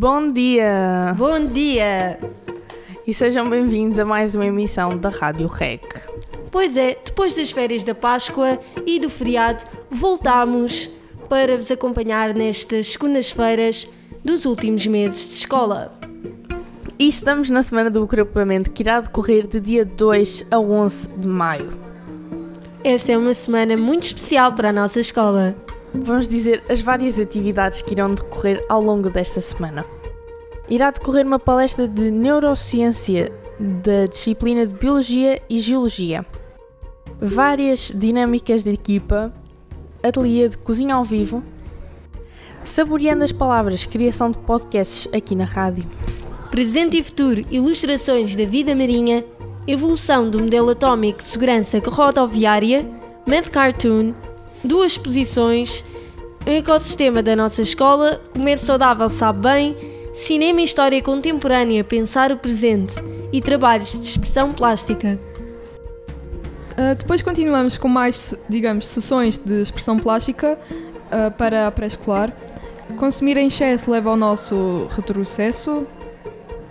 Bom dia! Bom dia! E sejam bem-vindos a mais uma emissão da Rádio REC. Pois é, depois das férias da Páscoa e do feriado, voltamos para vos acompanhar nestas segundas-feiras dos últimos meses de escola. E estamos na semana do agrupamento que irá decorrer de dia 2 a 11 de maio. Esta é uma semana muito especial para a nossa escola. Vamos dizer as várias atividades que irão decorrer ao longo desta semana. Irá decorrer uma palestra de neurociência da disciplina de Biologia e Geologia. Várias dinâmicas de equipa, ateliê de cozinha ao vivo, saboreando as palavras, criação de podcasts aqui na rádio. Presente e futuro, ilustrações da vida marinha, evolução do modelo atómico de segurança rodoviária, Math Cartoon, duas exposições, um ecossistema da nossa escola, comer saudável sabe bem, cinema e história contemporânea, pensar o presente e trabalhos de expressão plástica. Uh, depois continuamos com mais, digamos, sessões de expressão plástica uh, para a pré-escolar. Consumir em excesso leva ao nosso retrocesso,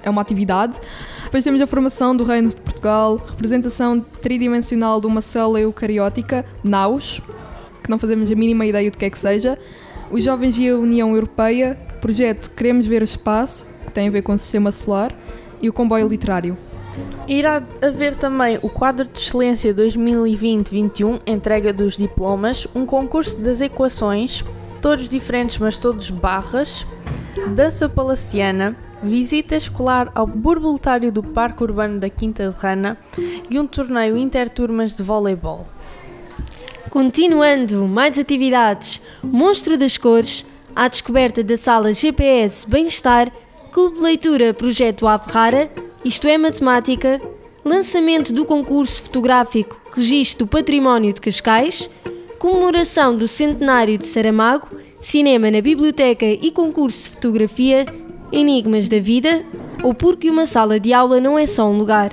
é uma atividade. Depois temos a formação do Reino de Portugal, representação tridimensional de uma célula eucariótica, NAUS, que não fazemos a mínima ideia do que é que seja. Os Jovens e a União Europeia, projeto Queremos Ver o Espaço, que tem a ver com o Sistema Solar, e o Comboio Literário. Irá haver também o quadro de excelência 2020-21, entrega dos diplomas, um concurso das equações, todos diferentes mas todos barras, dança palaciana, visita escolar ao borboletário do Parque Urbano da Quinta de Rana e um torneio interturmas de voleibol. Continuando, mais atividades. Monstro das Cores, à descoberta da sala GPS Bem-Estar, Clube de Leitura Projeto Ave Rara, isto é Matemática, lançamento do concurso fotográfico Registro do Património de Cascais, comemoração do centenário de Saramago, cinema na biblioteca e concurso de fotografia, enigmas da vida ou porque uma sala de aula não é só um lugar.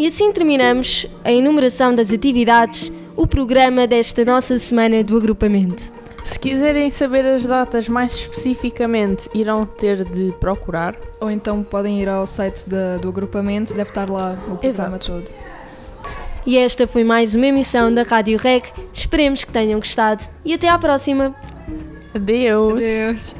E assim terminamos a enumeração das atividades, o programa desta nossa semana do agrupamento. Se quiserem saber as datas mais especificamente, irão ter de procurar. Ou então podem ir ao site da- do agrupamento, deve estar lá o programa Exato. todo. E esta foi mais uma emissão da Rádio Rec. Esperemos que tenham gostado e até à próxima! Adeus! Adeus.